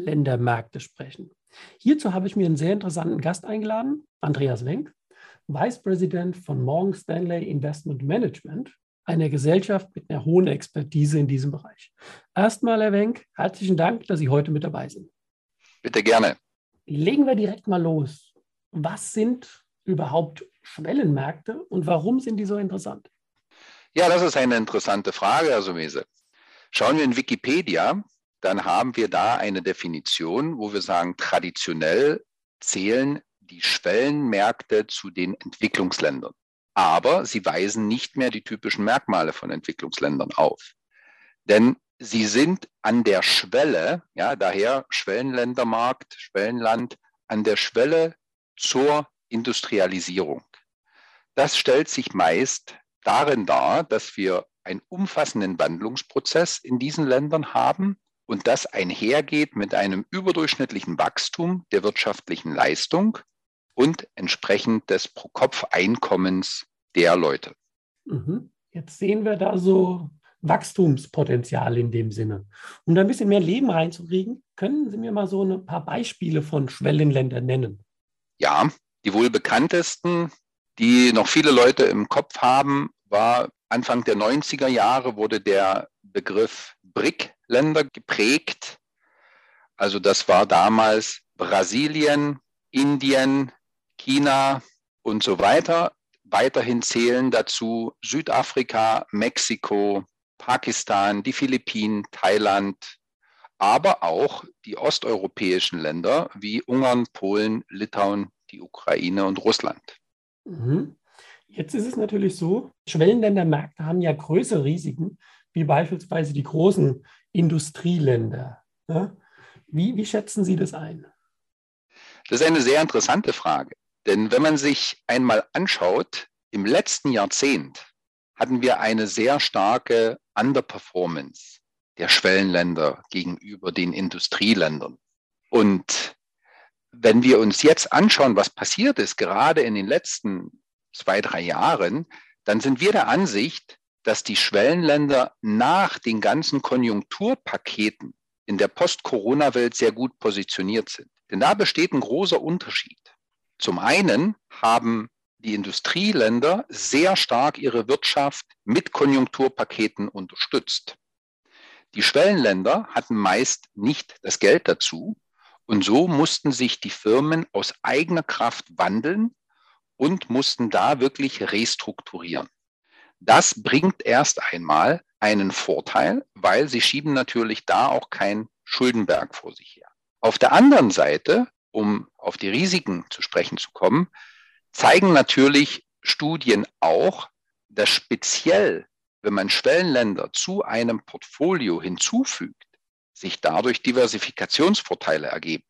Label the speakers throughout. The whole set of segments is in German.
Speaker 1: Schwellenländermärkte sprechen. Hierzu habe ich mir einen sehr interessanten Gast eingeladen, Andreas Wenk, Vice President von Morgan Stanley Investment Management, einer Gesellschaft mit einer hohen Expertise in diesem Bereich. Erstmal, Herr Wenk, herzlichen Dank, dass Sie heute mit dabei sind.
Speaker 2: Bitte gerne.
Speaker 1: Legen wir direkt mal los. Was sind überhaupt Schwellenmärkte und warum sind die so interessant?
Speaker 2: Ja, das ist eine interessante Frage, Herr Sumese. Schauen wir in Wikipedia, dann haben wir da eine Definition, wo wir sagen, traditionell zählen die Schwellenmärkte zu den Entwicklungsländern. Aber sie weisen nicht mehr die typischen Merkmale von Entwicklungsländern auf. Denn sie sind an der Schwelle, ja, daher Schwellenländermarkt, Schwellenland, an der Schwelle zur Industrialisierung. Das stellt sich meist darin dar, dass wir einen umfassenden Wandlungsprozess in diesen Ländern haben und das einhergeht mit einem überdurchschnittlichen Wachstum der wirtschaftlichen Leistung und entsprechend des Pro-Kopf-Einkommens der Leute.
Speaker 1: Mhm. Jetzt sehen wir da so Wachstumspotenzial in dem Sinne. Um da ein bisschen mehr Leben reinzukriegen, können Sie mir mal so ein paar Beispiele von Schwellenländern nennen?
Speaker 2: Ja, die wohl bekanntesten die noch viele Leute im Kopf haben, war Anfang der 90er Jahre wurde der Begriff BRIC-Länder geprägt. Also das war damals Brasilien, Indien, China und so weiter. Weiterhin zählen dazu Südafrika, Mexiko, Pakistan, die Philippinen, Thailand, aber auch die osteuropäischen Länder wie Ungarn, Polen, Litauen, die Ukraine und Russland.
Speaker 1: Mhm. Jetzt ist es natürlich so, Schwellenländermärkte haben ja größere Risiken, wie beispielsweise die großen Industrieländer. Wie, wie schätzen Sie das ein?
Speaker 2: Das ist eine sehr interessante Frage. Denn wenn man sich einmal anschaut, im letzten Jahrzehnt hatten wir eine sehr starke Underperformance der Schwellenländer gegenüber den Industrieländern. Und wenn wir uns jetzt anschauen, was passiert ist, gerade in den letzten zwei, drei Jahren, dann sind wir der Ansicht, dass die Schwellenländer nach den ganzen Konjunkturpaketen in der Post-Corona-Welt sehr gut positioniert sind. Denn da besteht ein großer Unterschied. Zum einen haben die Industrieländer sehr stark ihre Wirtschaft mit Konjunkturpaketen unterstützt. Die Schwellenländer hatten meist nicht das Geld dazu und so mussten sich die Firmen aus eigener Kraft wandeln und mussten da wirklich restrukturieren. Das bringt erst einmal einen Vorteil, weil sie schieben natürlich da auch kein Schuldenberg vor sich her. Auf der anderen Seite, um auf die Risiken zu sprechen zu kommen, zeigen natürlich Studien auch, dass speziell, wenn man Schwellenländer zu einem Portfolio hinzufügt, sich dadurch Diversifikationsvorteile ergeben.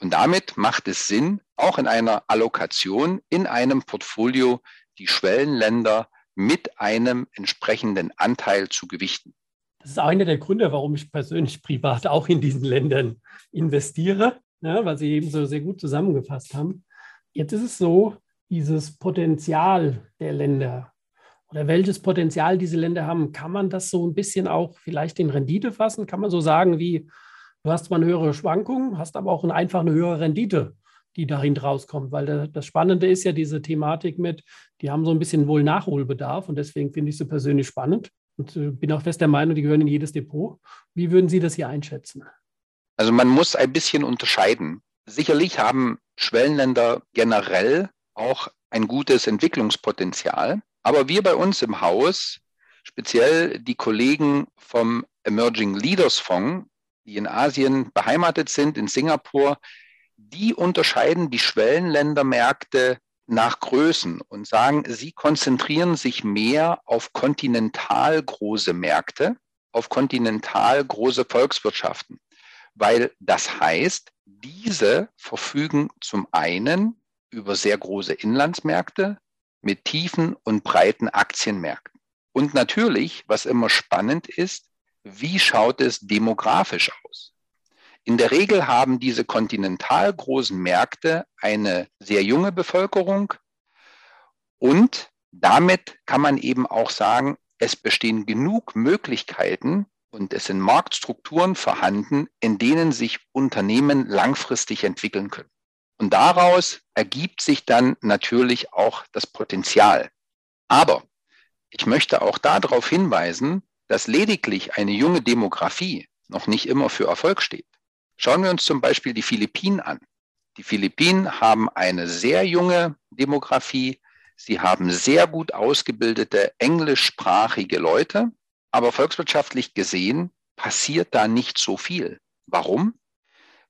Speaker 2: Und damit macht es Sinn, auch in einer Allokation in einem Portfolio die Schwellenländer mit einem entsprechenden Anteil zu gewichten.
Speaker 1: Das ist einer der Gründe, warum ich persönlich privat auch in diesen Ländern investiere, ja, weil Sie eben so sehr gut zusammengefasst haben. Jetzt ist es so, dieses Potenzial der Länder oder welches Potenzial diese Länder haben, kann man das so ein bisschen auch vielleicht in Rendite fassen? Kann man so sagen wie, du hast zwar eine höhere Schwankung, hast aber auch einfach eine höhere Rendite, die dahin rauskommt, weil das Spannende ist ja diese Thematik mit, die haben so ein bisschen wohl Nachholbedarf und deswegen finde ich sie persönlich spannend und äh, bin auch fest der Meinung, die gehören in jedes Depot. Wie würden Sie das hier einschätzen?
Speaker 2: Also man muss ein bisschen unterscheiden. Sicherlich haben Schwellenländer generell auch ein gutes Entwicklungspotenzial. Aber wir bei uns im Haus, speziell die Kollegen vom Emerging Leaders Fonds, die in Asien beheimatet sind, in Singapur, die unterscheiden die Schwellenländermärkte nach Größen und sagen, sie konzentrieren sich mehr auf kontinental große Märkte, auf kontinental große Volkswirtschaften, weil das heißt, diese verfügen zum einen über sehr große Inlandsmärkte mit tiefen und breiten Aktienmärkten. Und natürlich, was immer spannend ist, wie schaut es demografisch aus? In der Regel haben diese kontinental großen Märkte eine sehr junge Bevölkerung und damit kann man eben auch sagen, es bestehen genug Möglichkeiten und es sind Marktstrukturen vorhanden, in denen sich Unternehmen langfristig entwickeln können. Und daraus ergibt sich dann natürlich auch das Potenzial. Aber ich möchte auch darauf hinweisen, dass lediglich eine junge Demografie noch nicht immer für Erfolg steht. Schauen wir uns zum Beispiel die Philippinen an. Die Philippinen haben eine sehr junge Demografie. Sie haben sehr gut ausgebildete englischsprachige Leute. Aber volkswirtschaftlich gesehen passiert da nicht so viel. Warum?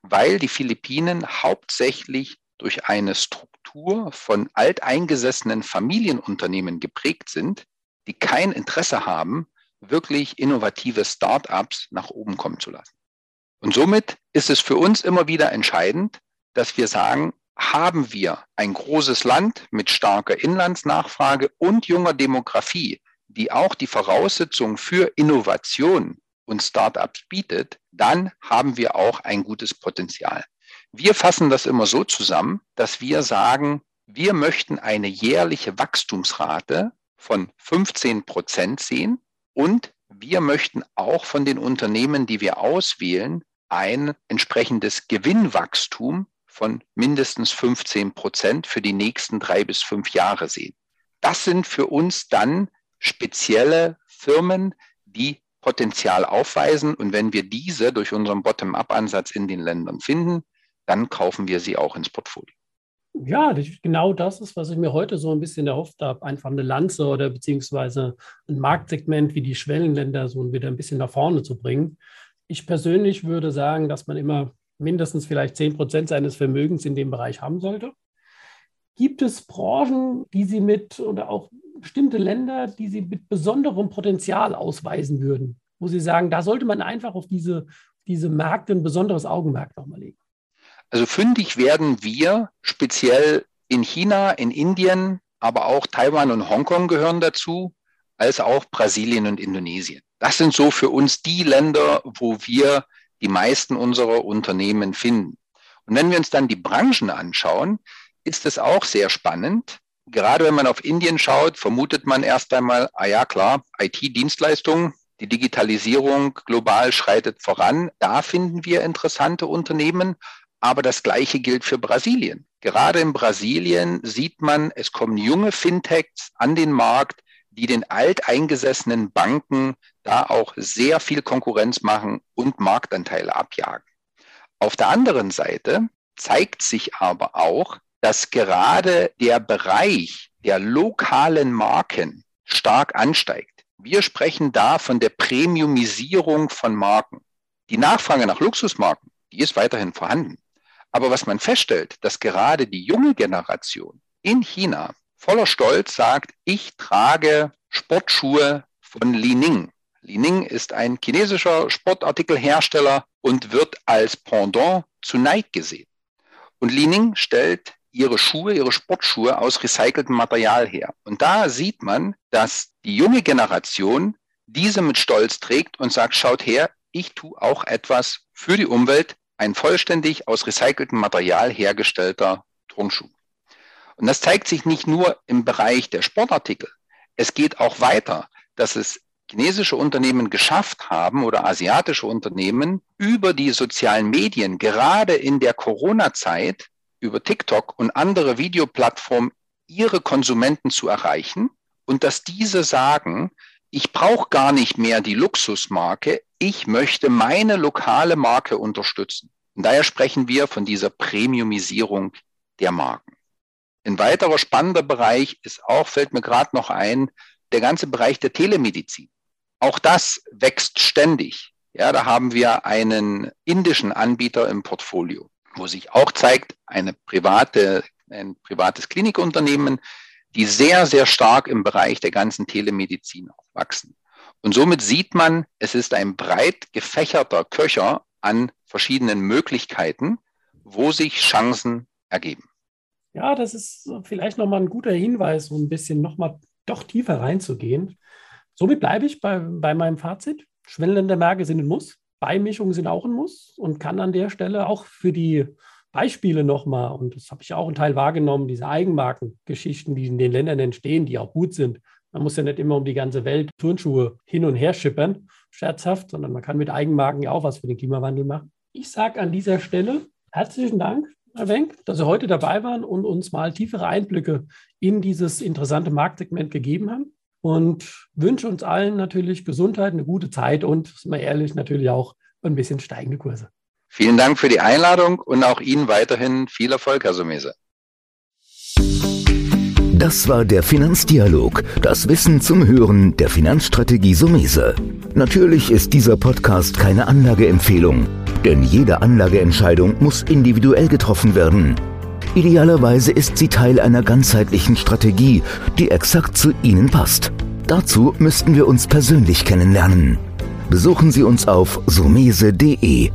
Speaker 2: Weil die Philippinen hauptsächlich durch eine Struktur von alteingesessenen Familienunternehmen geprägt sind, die kein Interesse haben, wirklich innovative Start-ups nach oben kommen zu lassen. Und somit ist es für uns immer wieder entscheidend, dass wir sagen, haben wir ein großes Land mit starker Inlandsnachfrage und junger Demografie, die auch die Voraussetzungen für Innovation und Startups bietet, dann haben wir auch ein gutes Potenzial. Wir fassen das immer so zusammen, dass wir sagen, wir möchten eine jährliche Wachstumsrate von 15 Prozent sehen und wir möchten auch von den Unternehmen, die wir auswählen, ein entsprechendes Gewinnwachstum von mindestens 15 Prozent für die nächsten drei bis fünf Jahre sehen. Das sind für uns dann spezielle Firmen, die Potenzial aufweisen. Und wenn wir diese durch unseren Bottom-up-Ansatz in den Ländern finden, dann kaufen wir sie auch ins Portfolio.
Speaker 1: Ja, genau das ist, was ich mir heute so ein bisschen erhofft habe. Einfach eine Lanze oder beziehungsweise ein Marktsegment wie die Schwellenländer so wieder ein bisschen nach vorne zu bringen. Ich persönlich würde sagen, dass man immer mindestens vielleicht 10 Prozent seines Vermögens in dem Bereich haben sollte. Gibt es Branchen, die Sie mit oder auch bestimmte Länder, die Sie mit besonderem Potenzial ausweisen würden, wo Sie sagen, da sollte man einfach auf diese, diese Märkte ein besonderes Augenmerk nochmal legen?
Speaker 2: Also fündig werden wir speziell in China, in Indien, aber auch Taiwan und Hongkong gehören dazu, als auch Brasilien und Indonesien. Das sind so für uns die Länder, wo wir die meisten unserer Unternehmen finden. Und wenn wir uns dann die Branchen anschauen, ist es auch sehr spannend. Gerade wenn man auf Indien schaut, vermutet man erst einmal, ah ja klar, IT-Dienstleistungen, die Digitalisierung global schreitet voran. Da finden wir interessante Unternehmen. Aber das Gleiche gilt für Brasilien. Gerade in Brasilien sieht man, es kommen junge Fintechs an den Markt, die den alteingesessenen Banken da auch sehr viel Konkurrenz machen und Marktanteile abjagen. Auf der anderen Seite zeigt sich aber auch, dass gerade der Bereich der lokalen Marken stark ansteigt. Wir sprechen da von der Premiumisierung von Marken. Die Nachfrage nach Luxusmarken, die ist weiterhin vorhanden. Aber was man feststellt, dass gerade die junge Generation in China voller Stolz sagt, ich trage Sportschuhe von Li Ning. Li Ning ist ein chinesischer Sportartikelhersteller und wird als Pendant zu Nike gesehen. Und Li Ning stellt ihre Schuhe, ihre Sportschuhe aus recyceltem Material her. Und da sieht man, dass die junge Generation diese mit Stolz trägt und sagt, schaut her, ich tue auch etwas für die Umwelt, ein vollständig aus recyceltem Material hergestellter Turnschuh. Und das zeigt sich nicht nur im Bereich der Sportartikel. Es geht auch weiter, dass es chinesische Unternehmen geschafft haben oder asiatische Unternehmen über die sozialen Medien, gerade in der Corona-Zeit, über TikTok und andere Videoplattformen ihre Konsumenten zu erreichen und dass diese sagen, ich brauche gar nicht mehr die Luxusmarke, ich möchte meine lokale Marke unterstützen. Und daher sprechen wir von dieser Premiumisierung der Marken. Ein weiterer spannender Bereich ist auch, fällt mir gerade noch ein, der ganze Bereich der Telemedizin. Auch das wächst ständig. Ja, da haben wir einen indischen Anbieter im Portfolio wo sich auch zeigt, eine private, ein privates Klinikunternehmen, die sehr, sehr stark im Bereich der ganzen Telemedizin wachsen. Und somit sieht man, es ist ein breit gefächerter Köcher an verschiedenen Möglichkeiten, wo sich Chancen ergeben.
Speaker 1: Ja, das ist vielleicht nochmal ein guter Hinweis, um ein bisschen nochmal doch tiefer reinzugehen. Somit bleibe ich bei, bei meinem Fazit. Schwellenländermärkte sind ein Muss, Beimischungen sind auch ein Muss und kann an der Stelle auch für die Beispiele nochmal, und das habe ich auch einen Teil wahrgenommen, diese Eigenmarkengeschichten, die in den Ländern entstehen, die auch gut sind. Man muss ja nicht immer um die ganze Welt Turnschuhe hin und her schippern, scherzhaft, sondern man kann mit Eigenmarken ja auch was für den Klimawandel machen. Ich sage an dieser Stelle herzlichen Dank, Herr Wenk, dass Sie heute dabei waren und uns mal tiefere Einblicke in dieses interessante Marktsegment gegeben haben. Und wünsche uns allen natürlich Gesundheit, eine gute Zeit und, sind wir ehrlich, natürlich auch ein bisschen steigende Kurse.
Speaker 2: Vielen Dank für die Einladung und auch Ihnen weiterhin viel Erfolg, Herr Sumese.
Speaker 3: Das war der Finanzdialog, das Wissen zum Hören der Finanzstrategie Sumese. Natürlich ist dieser Podcast keine Anlageempfehlung, denn jede Anlageentscheidung muss individuell getroffen werden. Idealerweise ist sie Teil einer ganzheitlichen Strategie, die exakt zu Ihnen passt. Dazu müssten wir uns persönlich kennenlernen. Besuchen Sie uns auf sumese.de